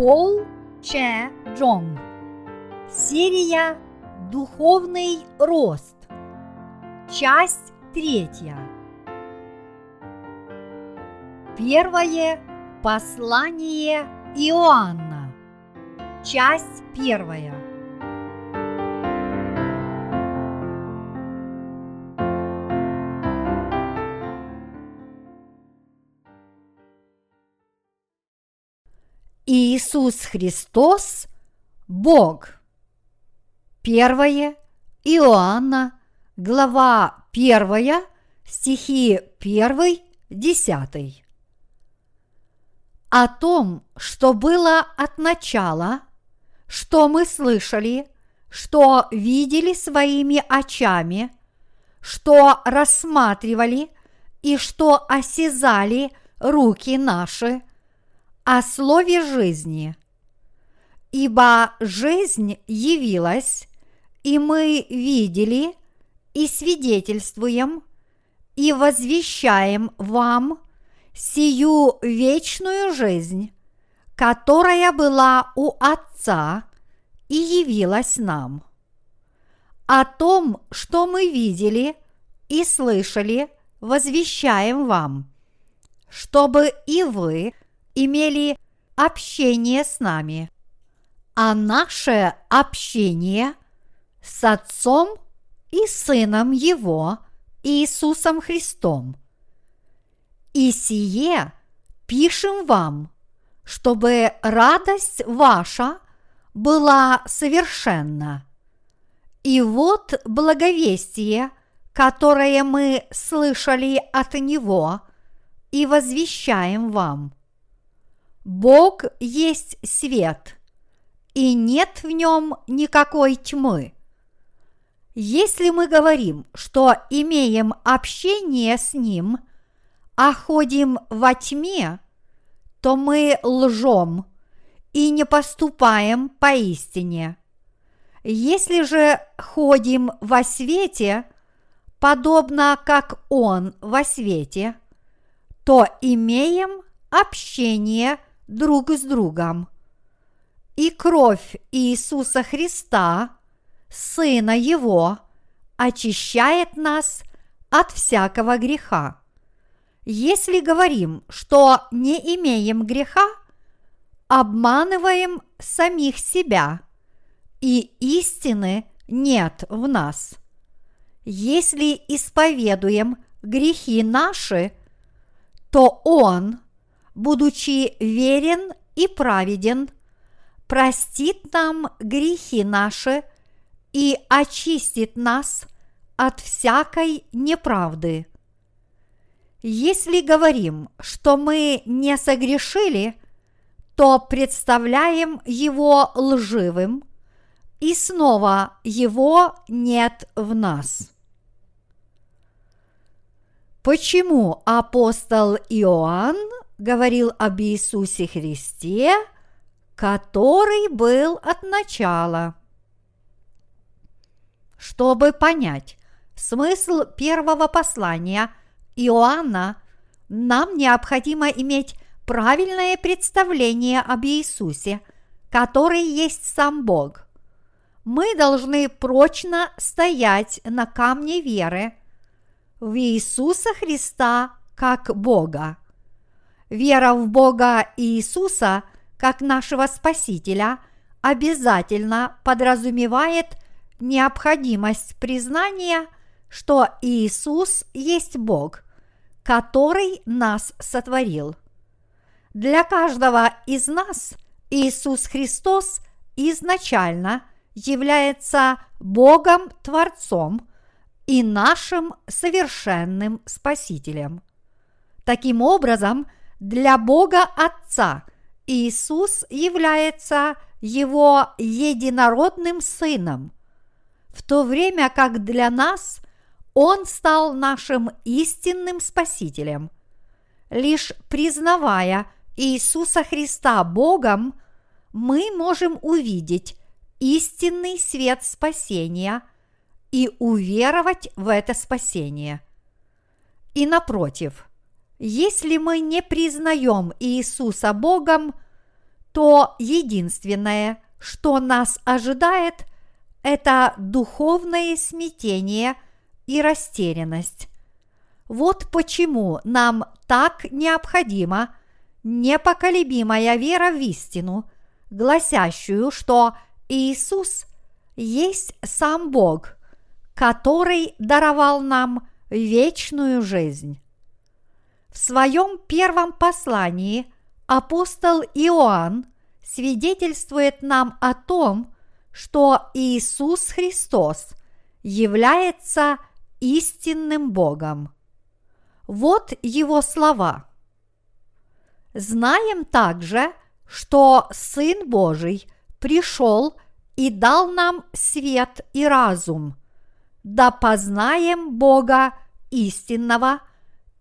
Пол Че Джонг. Серия Духовный рост. Часть третья. Первое послание Иоанна. Часть первая. Иисус Христос – Бог. Первое Иоанна, глава первая, стихи 1, 10. О том, что было от начала, что мы слышали, что видели своими очами, что рассматривали и что осязали руки наши – о слове жизни. Ибо жизнь явилась, и мы видели, и свидетельствуем, и возвещаем вам сию вечную жизнь, которая была у Отца и явилась нам. О том, что мы видели и слышали, возвещаем вам, чтобы и вы – имели общение с нами, а наше общение с Отцом и Сыном Его, Иисусом Христом. И сие пишем вам, чтобы радость ваша была совершенна. И вот благовестие, которое мы слышали от Него и возвещаем вам – Бог есть свет, и нет в нем никакой тьмы. Если мы говорим, что имеем общение с Ним, а ходим во тьме, то мы лжем и не поступаем поистине. Если же ходим во свете, подобно как Он во свете, то имеем общение с друг с другом. И кровь Иисуса Христа, Сына Его, очищает нас от всякого греха. Если говорим, что не имеем греха, обманываем самих себя, и истины нет в нас. Если исповедуем грехи наши, то Он – будучи верен и праведен, простит нам грехи наши и очистит нас от всякой неправды. Если говорим, что мы не согрешили, то представляем его лживым, и снова его нет в нас. Почему апостол Иоанн говорил об Иисусе Христе, который был от начала. Чтобы понять смысл первого послания Иоанна, нам необходимо иметь правильное представление об Иисусе, который есть сам Бог. Мы должны прочно стоять на камне веры в Иисуса Христа как Бога. Вера в Бога Иисуса как нашего Спасителя обязательно подразумевает необходимость признания, что Иисус есть Бог, который нас сотворил. Для каждого из нас Иисус Христос изначально является Богом Творцом и нашим совершенным Спасителем. Таким образом, для Бога Отца Иисус является Его единородным Сыном, в то время как для нас Он стал нашим истинным Спасителем. Лишь признавая Иисуса Христа Богом, мы можем увидеть истинный свет спасения и уверовать в это спасение. И напротив – если мы не признаем Иисуса Богом, то единственное, что нас ожидает, это духовное смятение и растерянность. Вот почему нам так необходима непоколебимая вера в истину, гласящую, что Иисус есть сам Бог, который даровал нам вечную жизнь. В своем первом послании апостол Иоанн свидетельствует нам о том, что Иисус Христос является истинным Богом. Вот его слова. Знаем также, что Сын Божий пришел и дал нам свет и разум, да познаем Бога истинного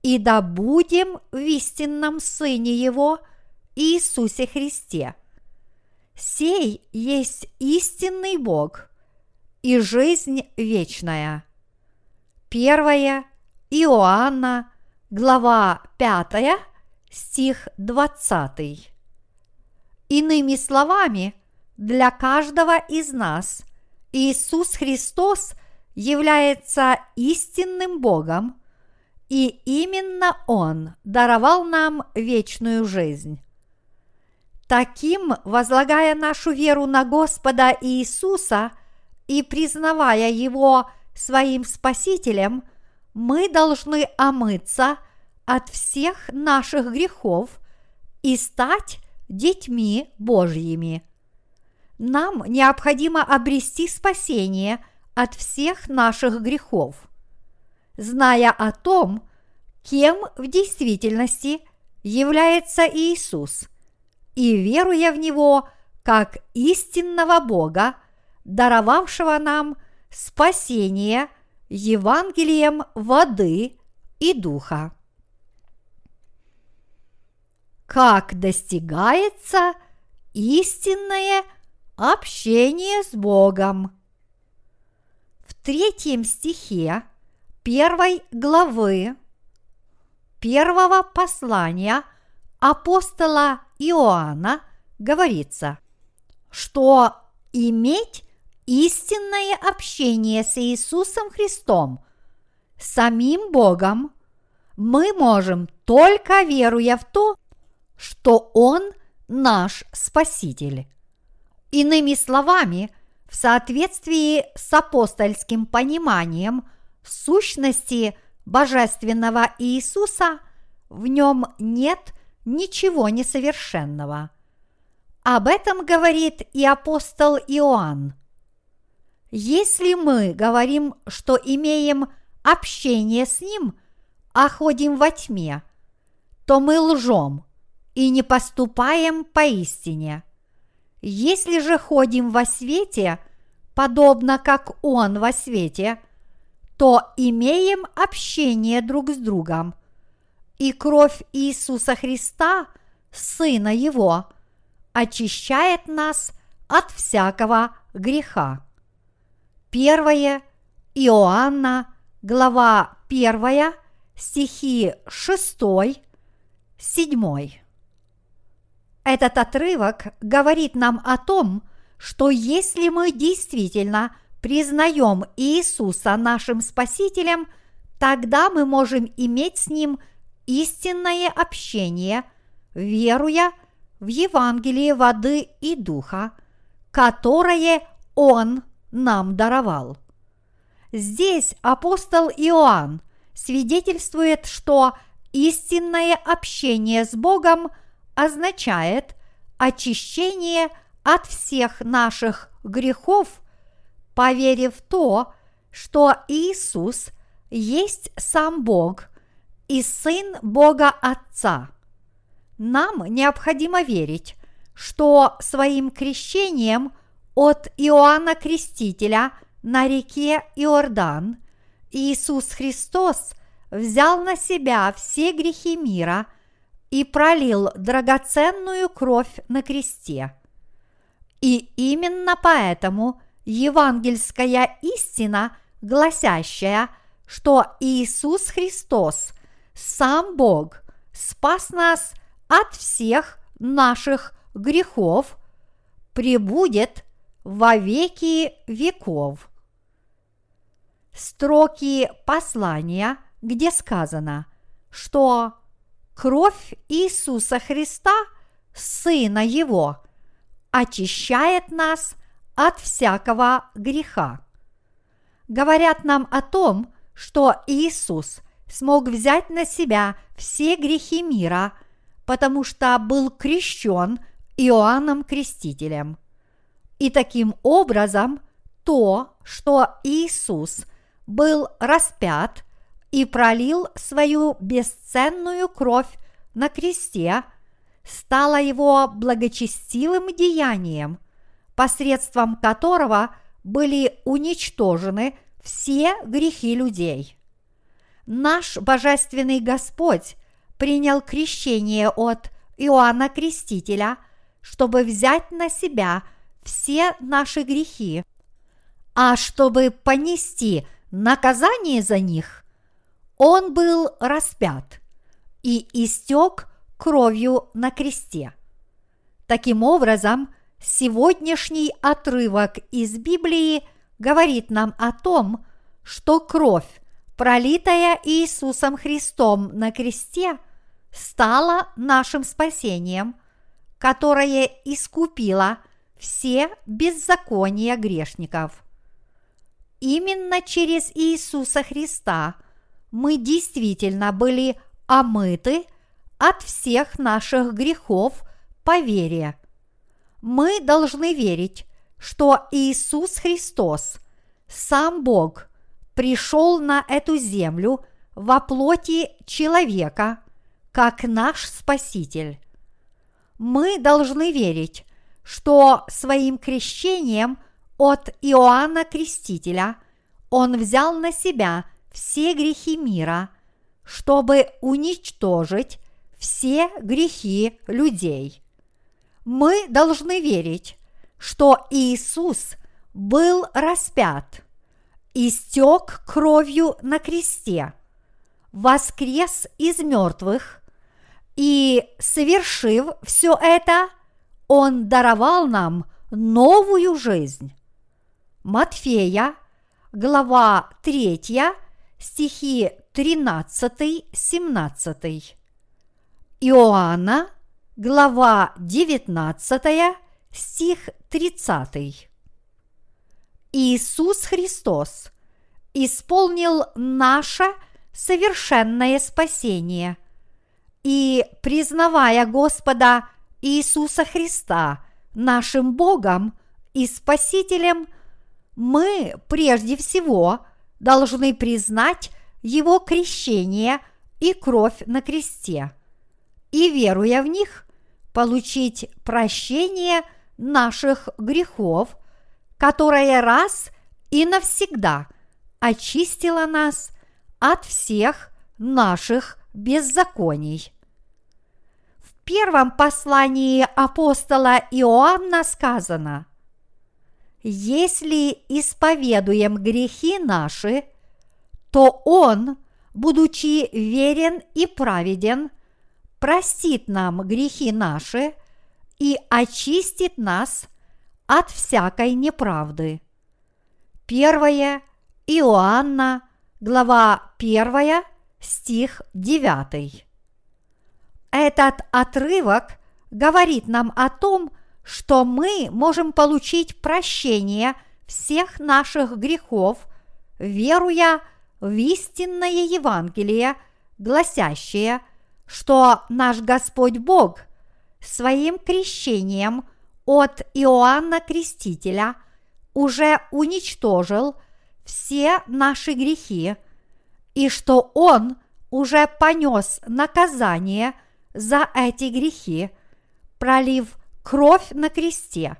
и да будем в истинном Сыне Его Иисусе Христе. Сей есть истинный Бог и жизнь вечная. Первое Иоанна, глава 5, стих 20. Иными словами, для каждого из нас Иисус Христос является истинным Богом, и именно Он даровал нам вечную жизнь. Таким, возлагая нашу веру на Господа Иисуса и признавая Его своим Спасителем, мы должны омыться – от всех наших грехов и стать детьми Божьими. Нам необходимо обрести спасение от всех наших грехов. Зная о том, кем в действительности является Иисус, и веруя в Него как истинного Бога, даровавшего нам спасение Евангелием воды и духа как достигается истинное общение с Богом. В третьем стихе первой главы первого послания апостола Иоанна говорится, что иметь истинное общение с Иисусом Христом, самим Богом, мы можем только веруя в то, что Он наш Спаситель. Иными словами, в соответствии с апостольским пониманием сущности Божественного Иисуса, в нем нет ничего несовершенного. Об этом говорит и апостол Иоанн. Если мы говорим, что имеем общение с Ним, а ходим во тьме, то мы лжем – и не поступаем поистине. Если же ходим во свете, подобно как Он во свете, то имеем общение друг с другом, и кровь Иисуса Христа, Сына Его, очищает нас от всякого греха. Первое Иоанна, глава 1, стихи 6, 7. Этот отрывок говорит нам о том, что если мы действительно признаем Иисуса нашим Спасителем, тогда мы можем иметь с Ним истинное общение, веруя в Евангелие воды и духа, которое Он нам даровал. Здесь апостол Иоанн свидетельствует, что истинное общение с Богом – означает очищение от всех наших грехов, поверив в то, что Иисус есть сам Бог и Сын Бога Отца. Нам необходимо верить, что своим крещением от Иоанна Крестителя на реке Иордан Иисус Христос взял на себя все грехи мира – и пролил драгоценную кровь на кресте. И именно поэтому евангельская истина, гласящая, что Иисус Христос, сам Бог, спас нас от всех наших грехов пребудет во веки веков. Строки послания, где сказано, что кровь Иисуса Христа, Сына Его, очищает нас от всякого греха. Говорят нам о том, что Иисус смог взять на себя все грехи мира, потому что был крещен Иоанном Крестителем. И таким образом то, что Иисус был распят и пролил свою бесценную кровь на кресте, стало его благочестивым деянием, посредством которого были уничтожены все грехи людей. Наш Божественный Господь принял крещение от Иоанна Крестителя – чтобы взять на себя все наши грехи, а чтобы понести наказание за них, он был распят и истек кровью на кресте. Таким образом, сегодняшний отрывок из Библии говорит нам о том, что кровь, пролитая Иисусом Христом на кресте, стала нашим спасением – которое искупило все беззакония грешников. Именно через Иисуса Христа мы действительно были омыты от всех наших грехов по вере. Мы должны верить, что Иисус Христос, сам Бог, пришел на эту землю во плоти человека, как наш Спаситель мы должны верить, что своим крещением от Иоанна Крестителя он взял на себя все грехи мира, чтобы уничтожить все грехи людей. Мы должны верить, что Иисус был распят, истек кровью на кресте, воскрес из мертвых и совершив все это, Он даровал нам новую жизнь. Матфея, глава 3, стихи 13-17. Иоанна, глава 19, стих 30. Иисус Христос исполнил наше совершенное спасение – и признавая Господа Иисуса Христа нашим Богом и Спасителем, мы прежде всего должны признать Его крещение и кровь на кресте, и, веруя в них, получить прощение наших грехов, которое раз и навсегда очистило нас от всех наших беззаконий. В первом послании апостола Иоанна сказано «Если исповедуем грехи наши, то Он, будучи верен и праведен, простит нам грехи наши и очистит нас от всякой неправды». Первое Иоанна, глава 1, стих 9. Этот отрывок говорит нам о том, что мы можем получить прощение всех наших грехов, веруя в истинное Евангелие, гласящее, что наш Господь Бог своим крещением от Иоанна Крестителя уже уничтожил все наши грехи – и что Он уже понес наказание за эти грехи, пролив кровь на кресте.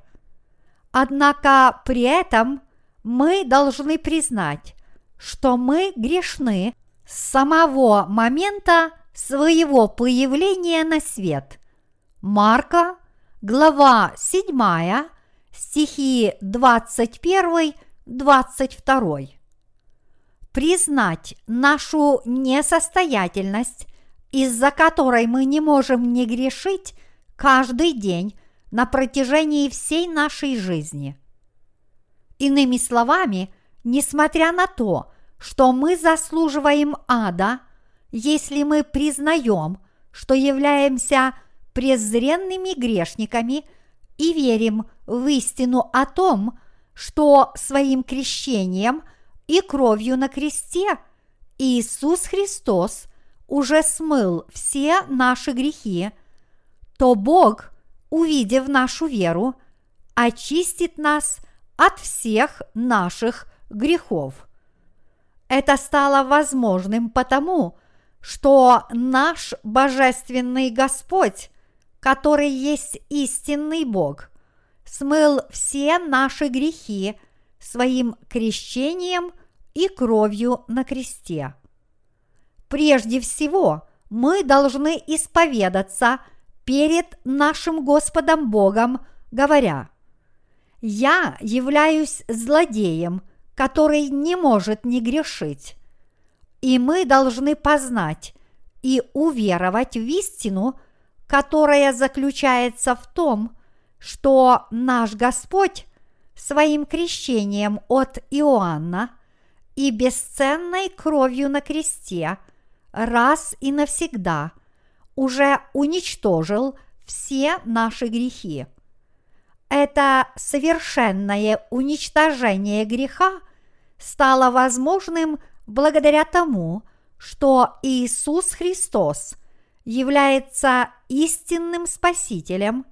Однако при этом мы должны признать, что мы грешны с самого момента своего появления на свет. Марка, глава 7, стихи 21-22 признать нашу несостоятельность, из-за которой мы не можем не грешить каждый день на протяжении всей нашей жизни. Иными словами, несмотря на то, что мы заслуживаем ада, если мы признаем, что являемся презренными грешниками и верим в истину о том, что своим крещением и кровью на кресте Иисус Христос уже смыл все наши грехи, то Бог, увидев нашу веру, очистит нас от всех наших грехов. Это стало возможным потому, что наш Божественный Господь, который есть истинный Бог, смыл все наши грехи своим крещением и кровью на кресте. Прежде всего, мы должны исповедаться перед нашим Господом Богом, говоря, «Я являюсь злодеем, который не может не грешить». И мы должны познать и уверовать в истину, которая заключается в том, что наш Господь своим крещением от Иоанна и бесценной кровью на кресте раз и навсегда уже уничтожил все наши грехи. Это совершенное уничтожение греха стало возможным благодаря тому, что Иисус Христос является истинным Спасителем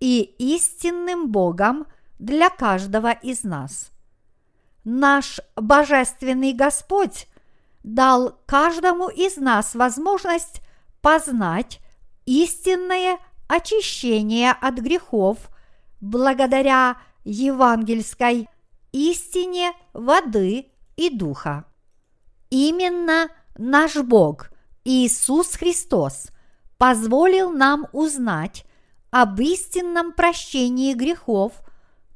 и истинным Богом для каждого из нас. Наш Божественный Господь дал каждому из нас возможность познать истинное очищение от грехов благодаря евангельской истине воды и духа. Именно наш Бог Иисус Христос позволил нам узнать об истинном прощении грехов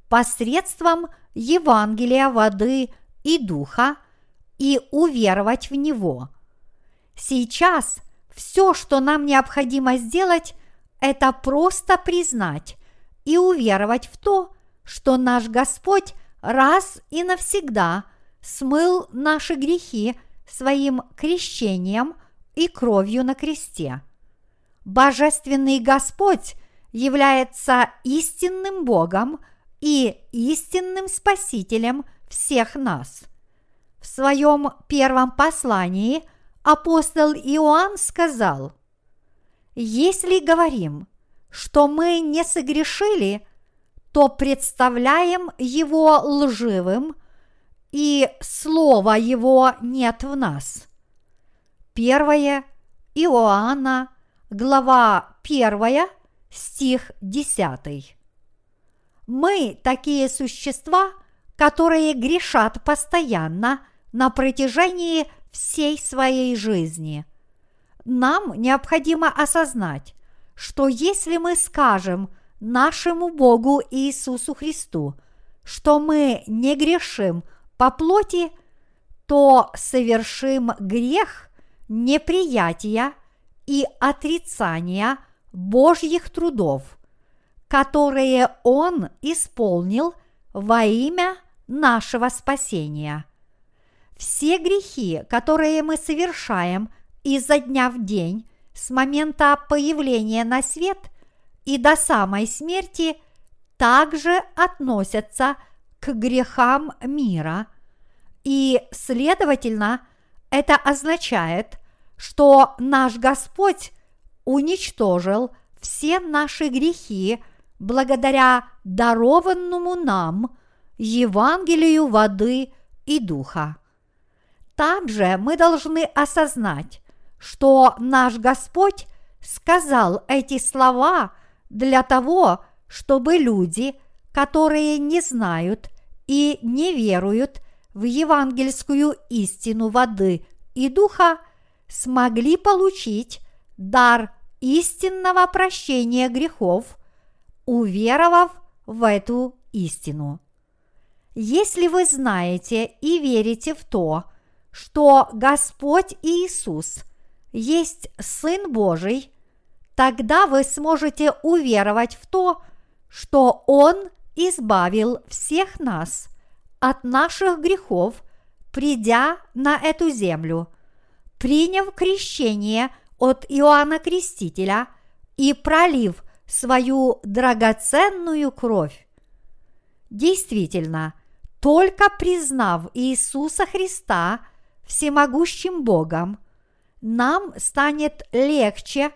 посредством Евангелия воды и духа и уверовать в него. Сейчас все, что нам необходимо сделать, это просто признать и уверовать в то, что наш Господь раз и навсегда смыл наши грехи своим крещением и кровью на кресте. Божественный Господь является истинным Богом и истинным Спасителем всех нас. В своем первом послании апостол Иоанн сказал, «Если говорим, что мы не согрешили, то представляем его лживым – и слова его нет в нас. Первое Иоанна, глава 1, стих 10. Мы такие существа, которые грешат постоянно на протяжении всей своей жизни. Нам необходимо осознать, что если мы скажем нашему Богу Иисусу Христу, что мы не грешим по плоти, то совершим грех неприятия и отрицания Божьих трудов, которые Он исполнил во имя нашего спасения. Все грехи, которые мы совершаем изо дня в день с момента появления на свет и до самой смерти, также относятся к грехам мира, и, следовательно, это означает, что наш Господь уничтожил все наши грехи благодаря дарованному нам Евангелию воды и духа. Также мы должны осознать, что наш Господь сказал эти слова для того, чтобы люди, которые не знают и не веруют в евангельскую истину воды и духа, смогли получить дар истинного прощения грехов, уверовав в эту истину. Если вы знаете и верите в то, что Господь Иисус есть Сын Божий, тогда вы сможете уверовать в то, что Он избавил всех нас от наших грехов, придя на эту землю, приняв крещение от Иоанна Крестителя и пролив свою драгоценную кровь. Действительно, только признав Иисуса Христа всемогущим Богом, нам станет легче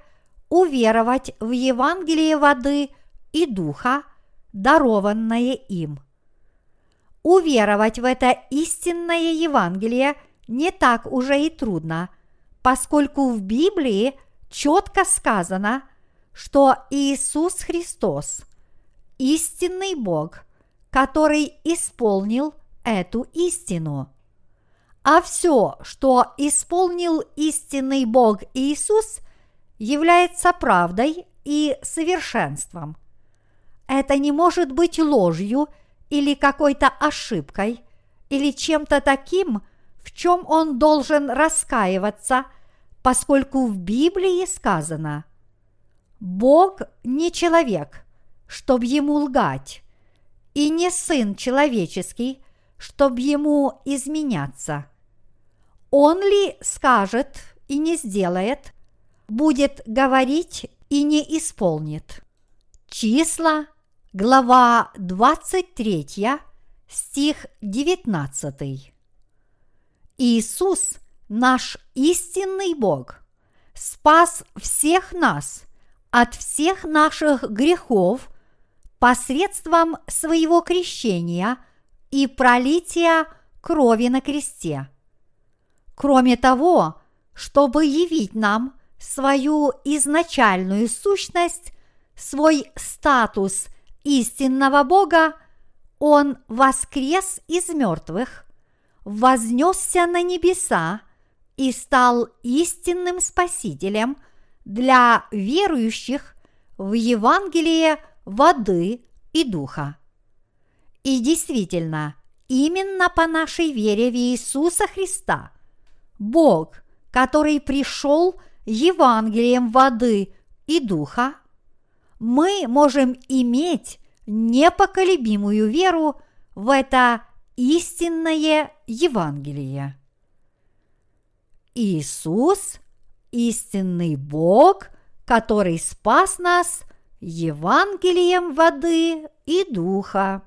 уверовать в Евангелие воды и духа, дарованное им. Уверовать в это истинное Евангелие не так уже и трудно, поскольку в Библии четко сказано, что Иисус Христос – истинный Бог, который исполнил эту истину. А все, что исполнил истинный Бог Иисус, является правдой и совершенством. Это не может быть ложью или какой-то ошибкой, или чем-то таким, в чем он должен раскаиваться, поскольку в Библии сказано «Бог не человек, чтобы ему лгать, и не сын человеческий, чтобы ему изменяться. Он ли скажет и не сделает, будет говорить и не исполнит. Числа, глава 23, стих 19. Иисус, наш истинный Бог, спас всех нас от всех наших грехов посредством своего крещения и пролития крови на кресте. Кроме того, чтобы явить нам свою изначальную сущность, свой статус истинного Бога, Он воскрес из мертвых, вознесся на небеса и стал истинным Спасителем для верующих в Евангелие воды и духа. И действительно, именно по нашей вере в Иисуса Христа Бог, который пришел Евангелием воды и духа, мы можем иметь непоколебимую веру в это истинное Евангелие. Иисус – истинный Бог, который спас нас Евангелием воды и духа.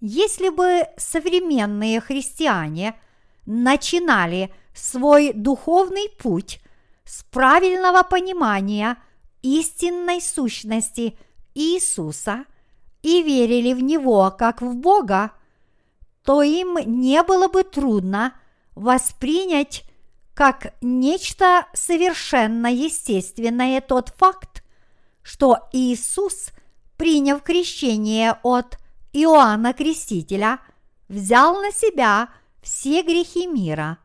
Если бы современные христиане начинали свой духовный путь с правильного понимания истинной сущности Иисуса и верили в Него как в Бога, то им не было бы трудно воспринять как нечто совершенно естественное тот факт, что Иисус, приняв крещение от Иоанна Крестителя, взял на себя все грехи мира.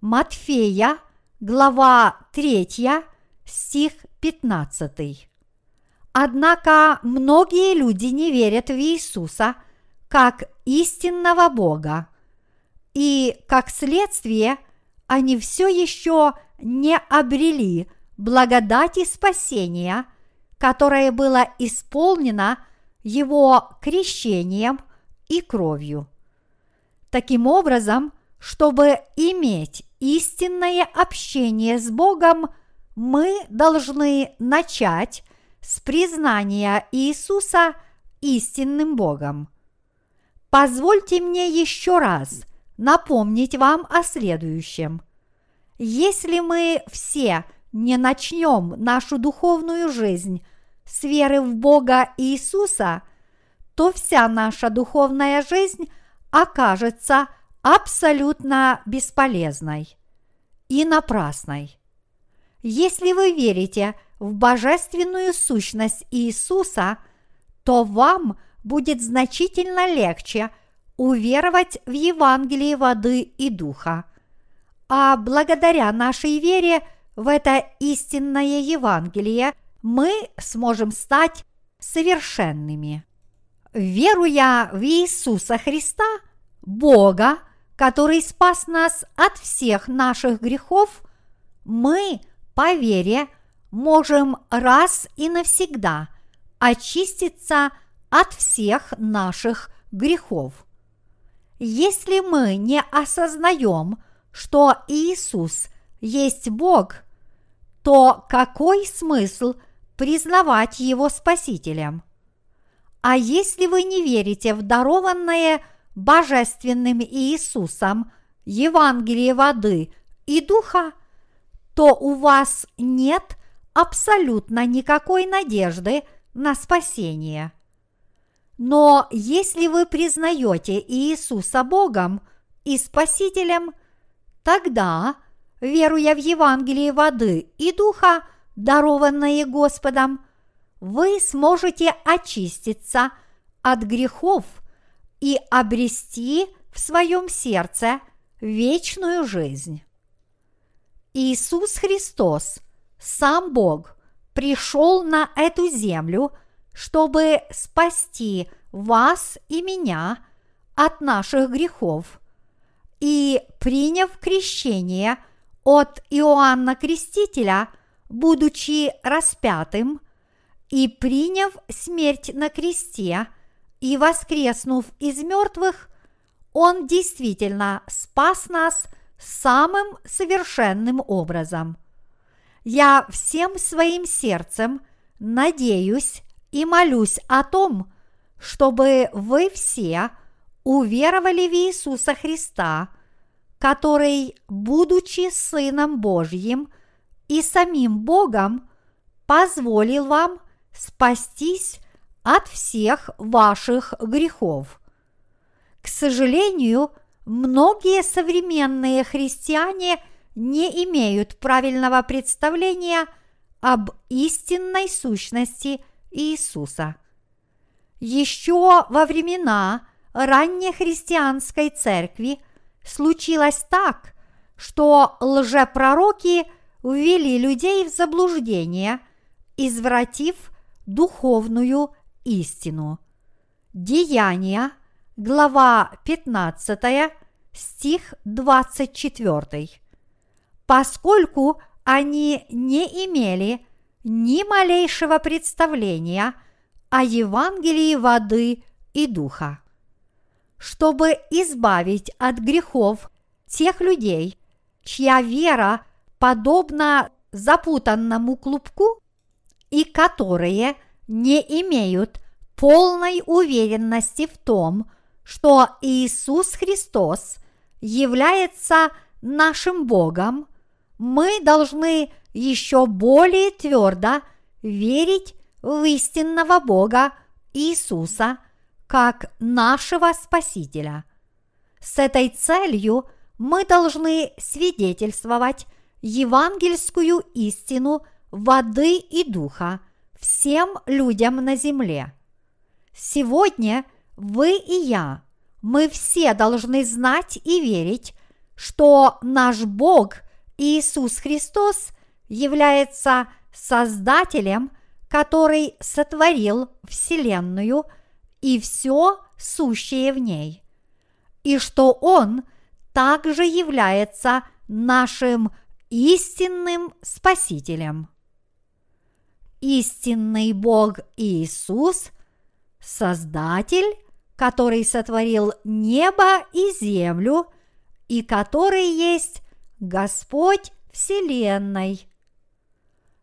Матфея, глава 3, стих 15. Однако многие люди не верят в Иисуса как истинного Бога, и как следствие они все еще не обрели благодати спасения – которое было исполнено его крещением и кровью. Таким образом, чтобы иметь истинное общение с Богом, мы должны начать с признания Иисуса истинным Богом. Позвольте мне еще раз напомнить вам о следующем. Если мы все – не начнем нашу духовную жизнь с веры в Бога Иисуса, то вся наша духовная жизнь окажется абсолютно бесполезной и напрасной. Если вы верите в божественную сущность Иисуса, то вам будет значительно легче уверовать в Евангелие воды и духа. А благодаря нашей вере – в это истинное Евангелие, мы сможем стать совершенными. Веруя в Иисуса Христа, Бога, который спас нас от всех наших грехов, мы по вере можем раз и навсегда очиститься от всех наших грехов. Если мы не осознаем, что Иисус есть Бог, то какой смысл признавать Его Спасителем? А если вы не верите в дарованное Божественным Иисусом Евангелие воды и духа, то у вас нет абсолютно никакой надежды на спасение. Но если вы признаете Иисуса Богом и Спасителем, тогда, веруя в Евангелие воды и духа, дарованное Господом, вы сможете очиститься от грехов и обрести в своем сердце вечную жизнь. Иисус Христос, сам Бог, пришел на эту землю – чтобы спасти вас и меня от наших грехов. И приняв крещение от Иоанна Крестителя, будучи распятым, и приняв смерть на кресте, и воскреснув из мертвых, Он действительно спас нас самым совершенным образом. Я всем своим сердцем надеюсь и молюсь о том, чтобы вы все уверовали в Иисуса Христа, который, будучи Сыном Божьим и самим Богом, позволил вам спастись от всех ваших грехов. К сожалению, многие современные христиане не имеют правильного представления об истинной сущности – Иисуса. Еще во времена раннехристианской церкви случилось так, что лжепророки ввели людей в заблуждение, извратив духовную истину. Деяния, глава 15, стих 24. Поскольку они не имели ни малейшего представления о Евангелии воды и духа. Чтобы избавить от грехов тех людей, чья вера подобна запутанному клубку и которые не имеют полной уверенности в том, что Иисус Христос является нашим Богом, мы должны еще более твердо верить в истинного Бога Иисуса как нашего Спасителя. С этой целью мы должны свидетельствовать евангельскую истину воды и духа всем людям на земле. Сегодня вы и я, мы все должны знать и верить, что наш Бог Иисус Христос является Создателем, который сотворил Вселенную и все сущее в ней, и что Он также является нашим истинным Спасителем. Истинный Бог Иисус – Создатель, который сотворил небо и землю, и который есть Господь Вселенной.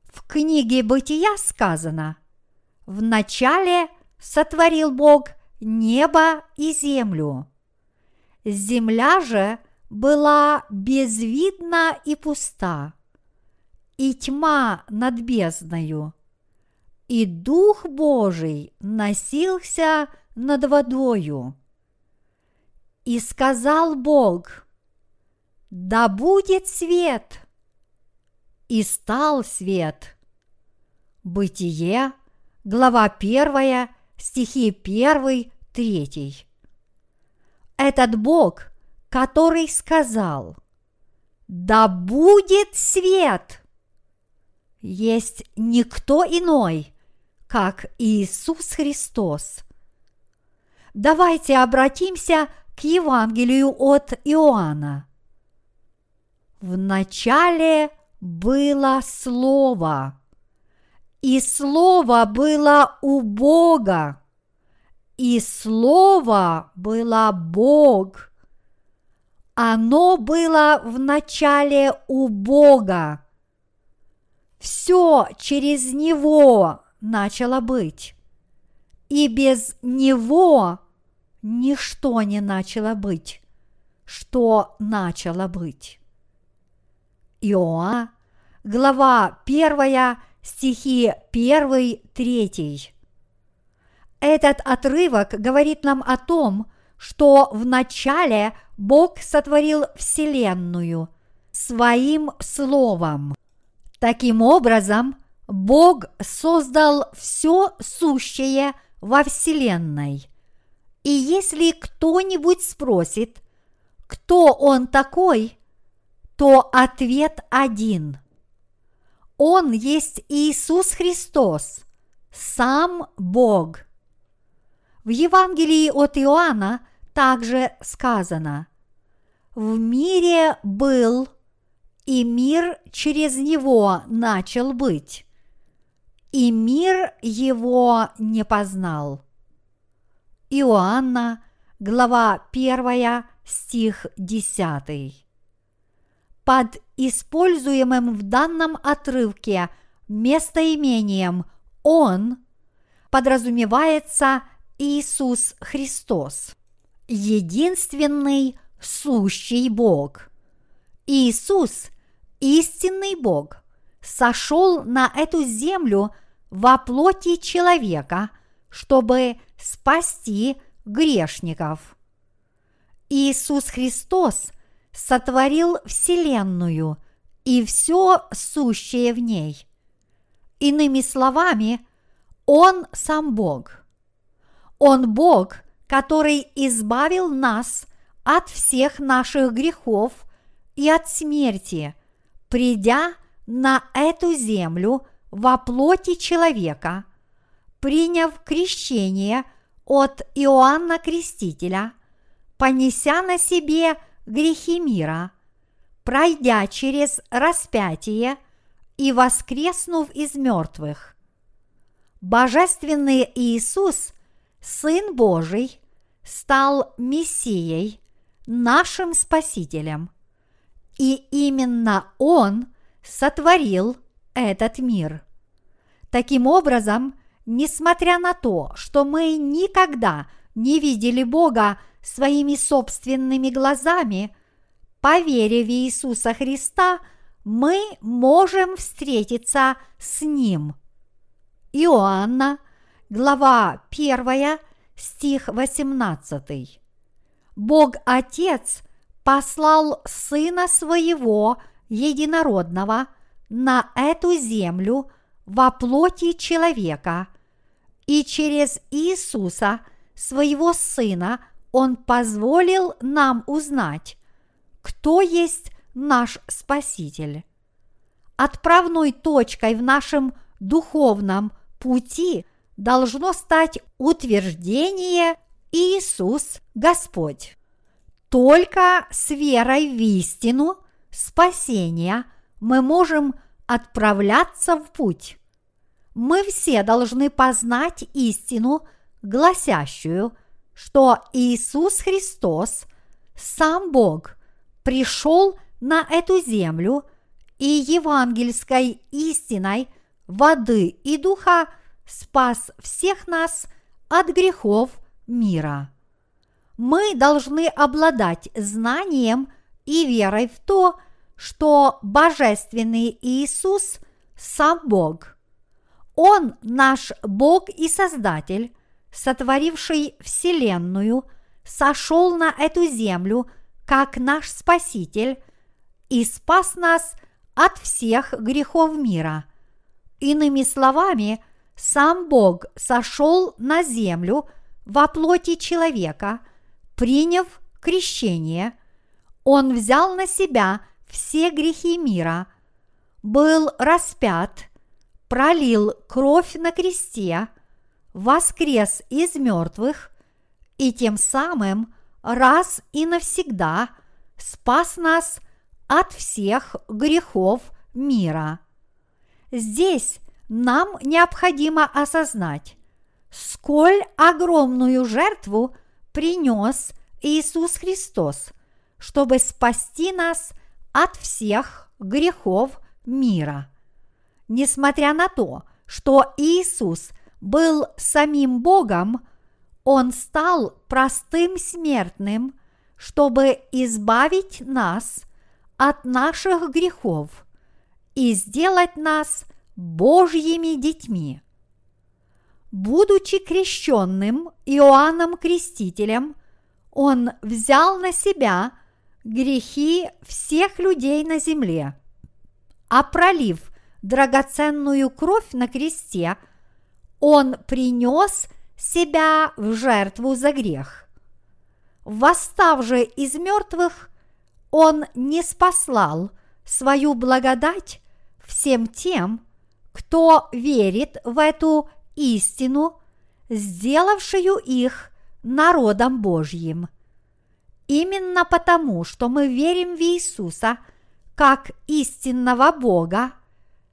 В книге Бытия сказано, в начале сотворил Бог небо и землю. Земля же была безвидна и пуста, и тьма над бездною, и Дух Божий носился над водою. И сказал Бог, да будет свет – и стал свет. Бытие, глава 1, стихи 1, 3. Этот Бог, который сказал, да будет свет, есть никто иной, как Иисус Христос. Давайте обратимся к Евангелию от Иоанна. В начале было Слово, И Слово было у Бога, и Слово было Бог. Оно было в начале у Бога. Все через Него начало быть. И без Него ничто не начало быть, что начало быть. Иоанн, глава 1, стихи 1-3. Этот отрывок говорит нам о том, что в начале Бог сотворил Вселенную своим Словом. Таким образом, Бог создал все сущее во Вселенной. И если кто-нибудь спросит, кто он такой, то ответ один. Он есть Иисус Христос, сам Бог. В Евангелии от Иоанна также сказано «В мире был, и мир через него начал быть, и мир его не познал». Иоанна, глава 1, стих 10. Под используемым в данном отрывке местоимением «он» подразумевается Иисус Христос, единственный сущий Бог. Иисус, истинный Бог, сошел на эту землю во плоти человека, чтобы спасти грешников. Иисус Христос сотворил Вселенную и все сущее в ней. Иными словами, Он сам Бог – он Бог, который избавил нас от всех наших грехов и от смерти, придя на эту землю во плоти человека, приняв крещение от Иоанна Крестителя, понеся на себе грехи мира, пройдя через распятие и воскреснув из мертвых. Божественный Иисус – Сын Божий стал Мессией, нашим Спасителем. И именно Он сотворил этот мир. Таким образом, несмотря на то, что мы никогда не видели Бога своими собственными глазами, по вере в Иисуса Христа мы можем встретиться с Ним. Иоанна – глава 1, стих 18. Бог Отец послал Сына Своего Единородного на эту землю во плоти человека, и через Иисуса, Своего Сына, Он позволил нам узнать, кто есть наш Спаситель. Отправной точкой в нашем духовном пути – должно стать утверждение Иисус Господь. Только с верой в истину спасения мы можем отправляться в путь. Мы все должны познать истину, гласящую, что Иисус Христос, сам Бог, пришел на эту землю и евангельской истиной воды и духа – спас всех нас от грехов мира. Мы должны обладать знанием и верой в то, что Божественный Иисус – сам Бог. Он наш Бог и Создатель, сотворивший Вселенную, сошел на эту землю как наш Спаситель и спас нас от всех грехов мира. Иными словами – сам Бог сошел на землю во плоти человека, приняв крещение, Он взял на себя все грехи мира, был распят, пролил кровь на кресте, воскрес из мертвых и тем самым раз и навсегда спас нас от всех грехов мира. Здесь нам необходимо осознать, сколь огромную жертву принес Иисус Христос, чтобы спасти нас от всех грехов мира. Несмотря на то, что Иисус был самим Богом, Он стал простым смертным, чтобы избавить нас от наших грехов и сделать нас Божьими детьми. Будучи крещенным Иоанном Крестителем, он взял на себя грехи всех людей на земле, а пролив драгоценную кровь на кресте, он принес себя в жертву за грех. Восстав же из мертвых, он не спаслал свою благодать всем тем, кто верит в эту истину, сделавшую их народом Божьим. Именно потому, что мы верим в Иисуса как истинного Бога,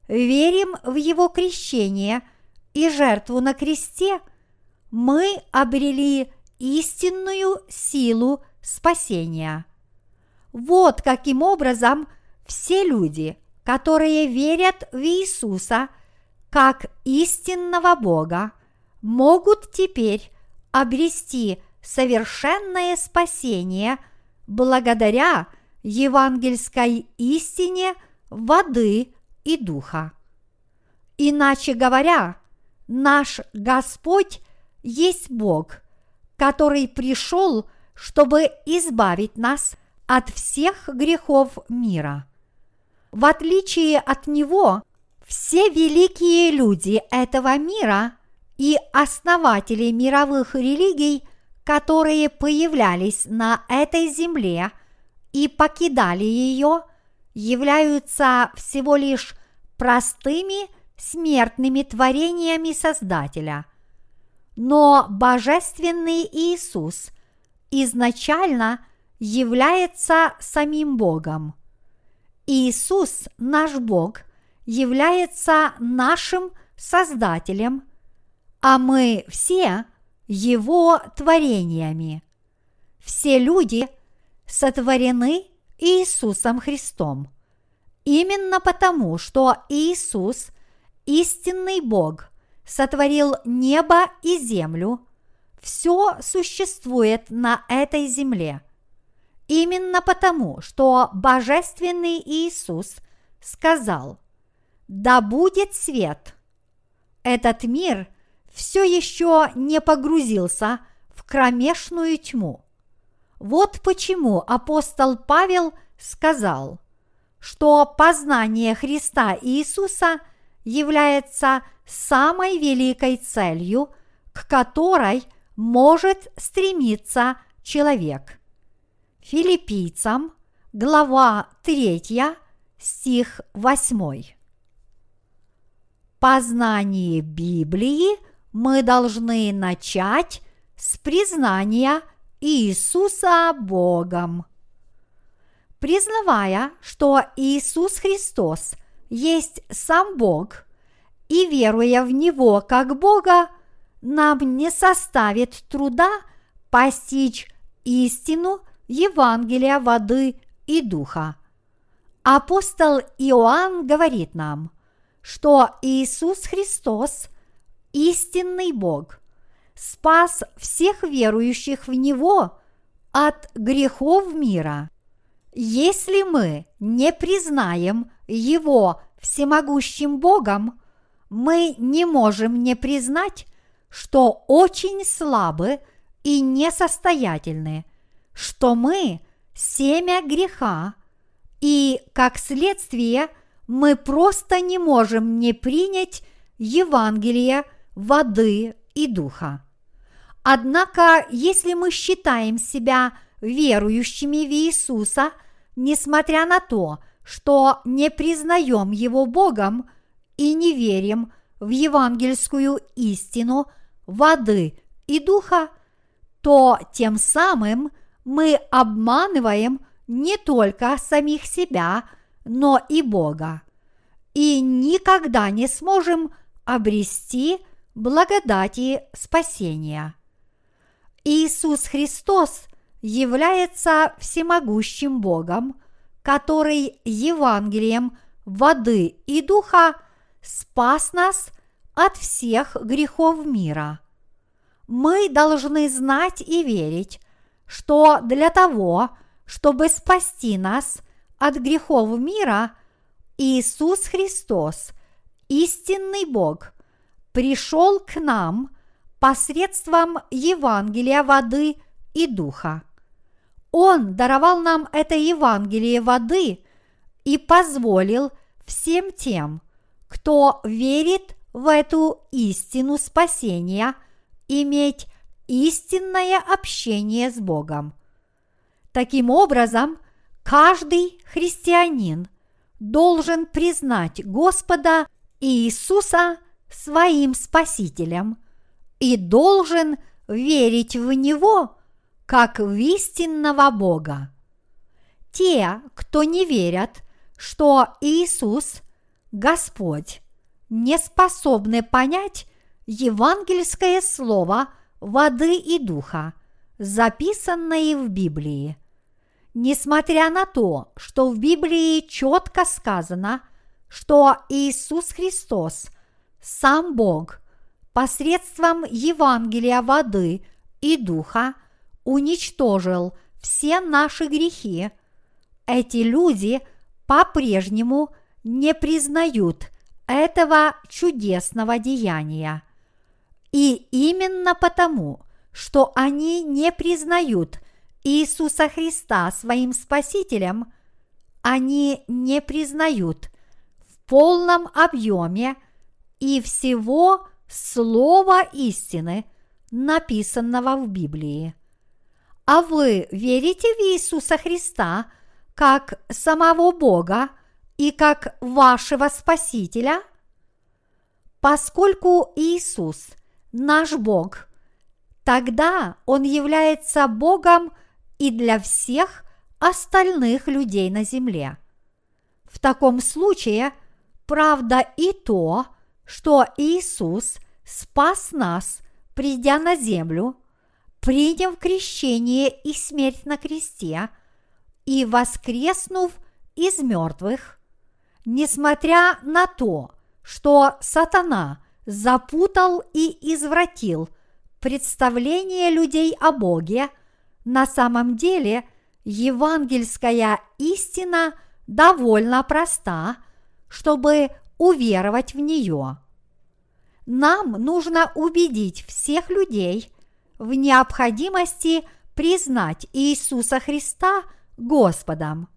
верим в Его крещение и жертву на кресте, мы обрели истинную силу спасения. Вот каким образом все люди, которые верят в Иисуса как истинного Бога, могут теперь обрести совершенное спасение благодаря евангельской истине воды и духа. Иначе говоря, наш Господь есть Бог, который пришел, чтобы избавить нас от всех грехов мира. В отличие от Него, все великие люди этого мира и основатели мировых религий, которые появлялись на этой земле и покидали ее, являются всего лишь простыми смертными творениями Создателя. Но Божественный Иисус изначально является самим Богом. Иисус, наш Бог, является нашим Создателем, а мы все Его творениями. Все люди сотворены Иисусом Христом. Именно потому, что Иисус, истинный Бог, сотворил небо и землю, все существует на этой земле. Именно потому, что Божественный Иисус сказал «Да будет свет». Этот мир все еще не погрузился в кромешную тьму. Вот почему апостол Павел сказал, что познание Христа Иисуса является самой великой целью, к которой может стремиться человек. Филиппийцам, глава 3, стих 8. Познание Библии мы должны начать с признания Иисуса Богом. Признавая, что Иисус Христос есть сам Бог, и веруя в Него как Бога, нам не составит труда постичь истину Евангелия воды и духа. Апостол Иоанн говорит нам, что Иисус Христос – истинный Бог, спас всех верующих в Него от грехов мира. Если мы не признаем Его всемогущим Богом, мы не можем не признать, что очень слабы и несостоятельны, что мы – семя греха, и, как следствие, мы просто не можем не принять Евангелие воды и духа. Однако, если мы считаем себя верующими в Иисуса, несмотря на то, что не признаем Его Богом и не верим в евангельскую истину воды и духа, то тем самым мы обманываем не только самих себя, но и Бога, и никогда не сможем обрести благодати спасения. Иисус Христос является всемогущим Богом, который Евангелием воды и духа спас нас от всех грехов мира. Мы должны знать и верить, что для того, чтобы спасти нас от грехов мира, Иисус Христос, истинный Бог, пришел к нам посредством Евангелия воды и духа. Он даровал нам это Евангелие воды и позволил всем тем, кто верит в эту истину спасения, иметь истинное общение с Богом. Таким образом, каждый христианин должен признать Господа Иисуса своим Спасителем и должен верить в Него как в истинного Бога. Те, кто не верят, что Иисус – Господь, не способны понять евангельское слово воды и духа, записанное в Библии. Несмотря на то, что в Библии четко сказано, что Иисус Христос, сам Бог, посредством Евангелия воды и духа уничтожил все наши грехи, эти люди по-прежнему не признают этого чудесного деяния. И именно потому, что они не признают Иисуса Христа своим Спасителем, они не признают в полном объеме и всего слова истины, написанного в Библии. А вы верите в Иисуса Христа как самого Бога и как вашего Спасителя? Поскольку Иисус – наш Бог, тогда Он является Богом и для всех остальных людей на земле. В таком случае правда и то, что Иисус спас нас, придя на землю, приняв крещение и смерть на кресте и воскреснув из мертвых, несмотря на то, что сатана запутал и извратил представление людей о Боге – на самом деле евангельская истина довольно проста, чтобы уверовать в нее. Нам нужно убедить всех людей в необходимости признать Иисуса Христа Господом.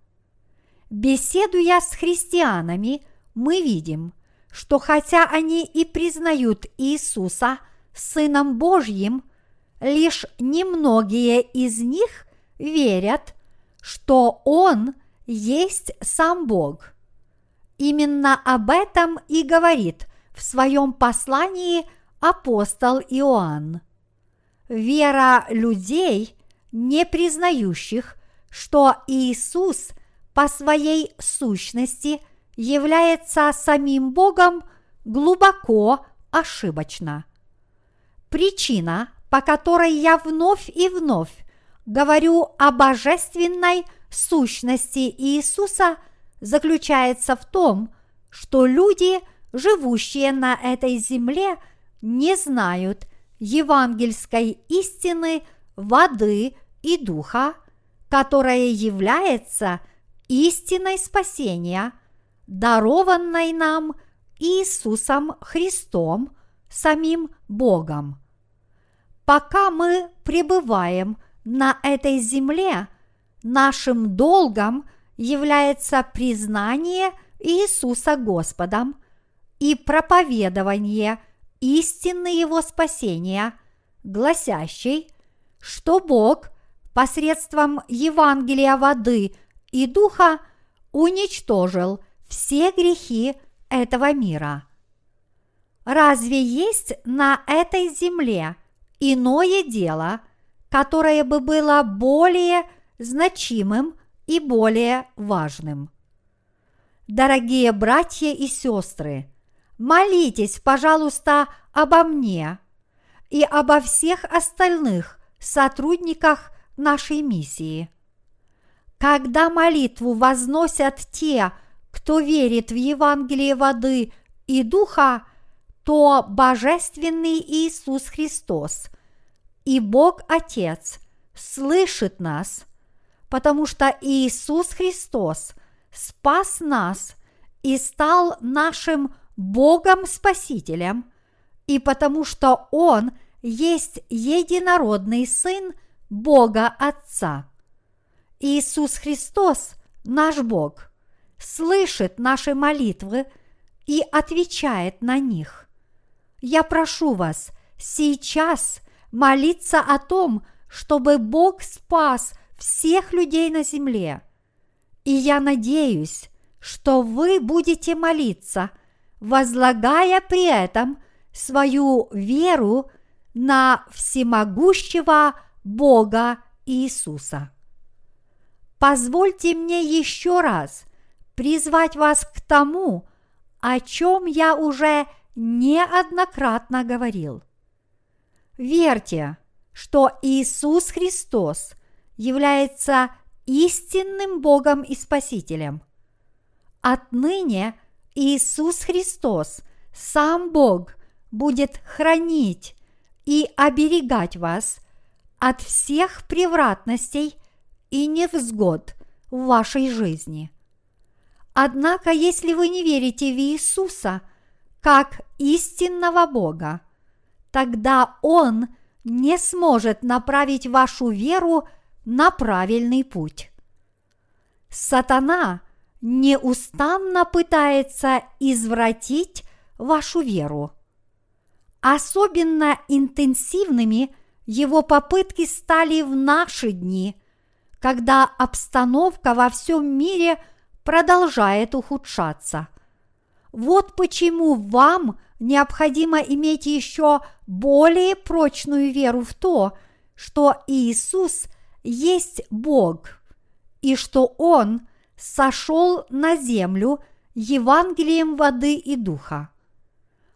Беседуя с христианами, мы видим, что хотя они и признают Иисуса Сыном Божьим – лишь немногие из них верят, что Он есть сам Бог. Именно об этом и говорит в своем послании апостол Иоанн. Вера людей, не признающих, что Иисус по своей сущности является самим Богом, глубоко ошибочна. Причина, по которой я вновь и вновь говорю о божественной сущности Иисуса, заключается в том, что люди, живущие на этой земле, не знают евангельской истины воды и духа, которая является истиной спасения, дарованной нам Иисусом Христом, самим Богом. Пока мы пребываем на этой земле, нашим долгом является признание Иисуса Господом и проповедование истины Его спасения, гласящей, что Бог посредством Евангелия воды и духа уничтожил все грехи этого мира. Разве есть на этой земле – иное дело, которое бы было более значимым и более важным. Дорогие братья и сестры, молитесь, пожалуйста, обо мне и обо всех остальных сотрудниках нашей миссии. Когда молитву возносят те, кто верит в Евангелие воды и духа, то Божественный Иисус Христос и Бог Отец слышит нас, потому что Иисус Христос спас нас и стал нашим Богом-спасителем, и потому что Он есть единородный Сын Бога Отца. Иисус Христос, наш Бог, слышит наши молитвы и отвечает на них. Я прошу вас сейчас молиться о том, чтобы Бог спас всех людей на земле. И я надеюсь, что вы будете молиться, возлагая при этом свою веру на всемогущего Бога Иисуса. Позвольте мне еще раз призвать вас к тому, о чем я уже неоднократно говорил. Верьте, что Иисус Христос является истинным Богом и Спасителем. Отныне Иисус Христос, сам Бог, будет хранить и оберегать вас от всех превратностей и невзгод в вашей жизни. Однако, если вы не верите в Иисуса как истинного Бога, тогда Он не сможет направить вашу веру на правильный путь. Сатана неустанно пытается извратить вашу веру. Особенно интенсивными его попытки стали в наши дни, когда обстановка во всем мире продолжает ухудшаться. Вот почему вам необходимо иметь еще более прочную веру в то, что Иисус есть Бог и что Он сошел на землю Евангелием воды и духа.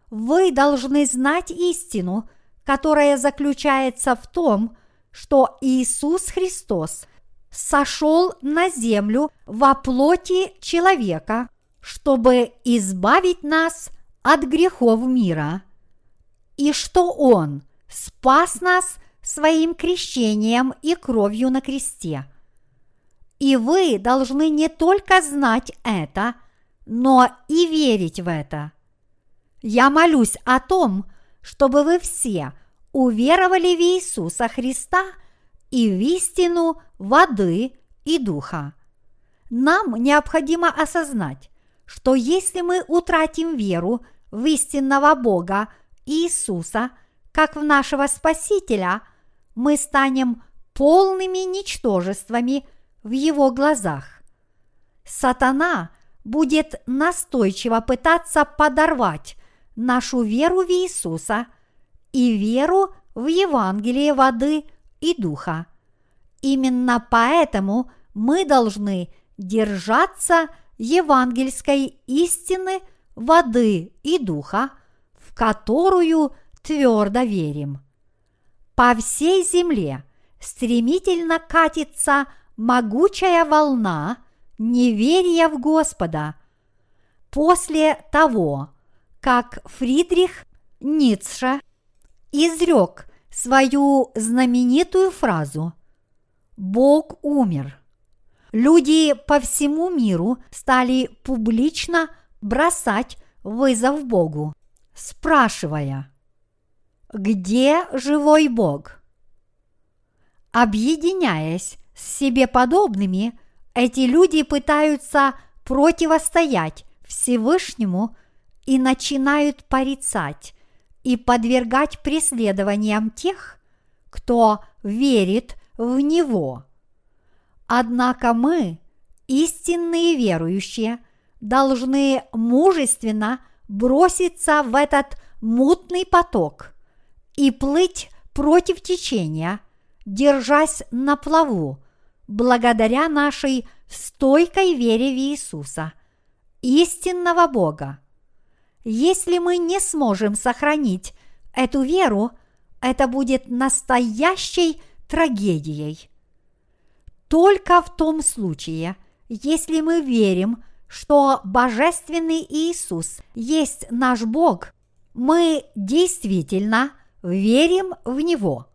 Вы должны знать истину, которая заключается в том, что Иисус Христос сошел на землю во плоти человека, чтобы избавить нас от грехов мира, и что Он спас нас своим крещением и кровью на кресте. И вы должны не только знать это, но и верить в это – я молюсь о том, чтобы вы все уверовали в Иисуса Христа и в истину воды и духа. Нам необходимо осознать, что если мы утратим веру в истинного Бога Иисуса, как в нашего Спасителя, мы станем полными ничтожествами в Его глазах. Сатана будет настойчиво пытаться подорвать нашу веру в Иисуса и веру в Евангелие воды и духа. Именно поэтому мы должны держаться евангельской истины воды и духа, в которую твердо верим. По всей земле стремительно катится могучая волна неверия в Господа. После того, как Фридрих Ницше изрек свою знаменитую фразу «Бог умер». Люди по всему миру стали публично бросать вызов Богу, спрашивая, где живой Бог? Объединяясь с себе подобными, эти люди пытаются противостоять Всевышнему – и начинают порицать и подвергать преследованиям тех, кто верит в Него. Однако мы, истинные верующие, должны мужественно броситься в этот мутный поток и плыть против течения, держась на плаву, благодаря нашей стойкой вере в Иисуса, истинного Бога. Если мы не сможем сохранить эту веру, это будет настоящей трагедией. Только в том случае, если мы верим, что Божественный Иисус есть наш Бог, мы действительно верим в Него.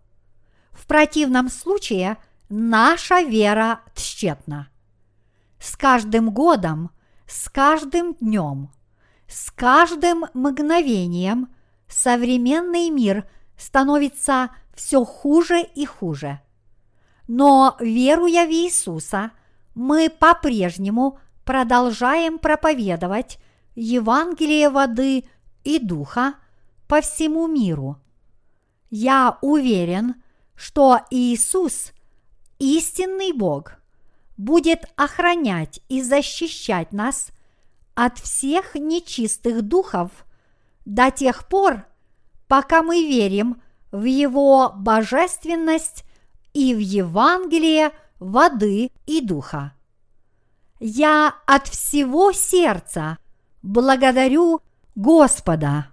В противном случае наша вера тщетна. С каждым годом, с каждым днем, с каждым мгновением современный мир становится все хуже и хуже. Но, веруя в Иисуса, мы по-прежнему продолжаем проповедовать Евангелие воды и духа по всему миру. Я уверен, что Иисус, истинный Бог, будет охранять и защищать нас от всех нечистых духов до тех пор, пока мы верим в Его божественность и в Евангелие воды и духа. Я от всего сердца благодарю Господа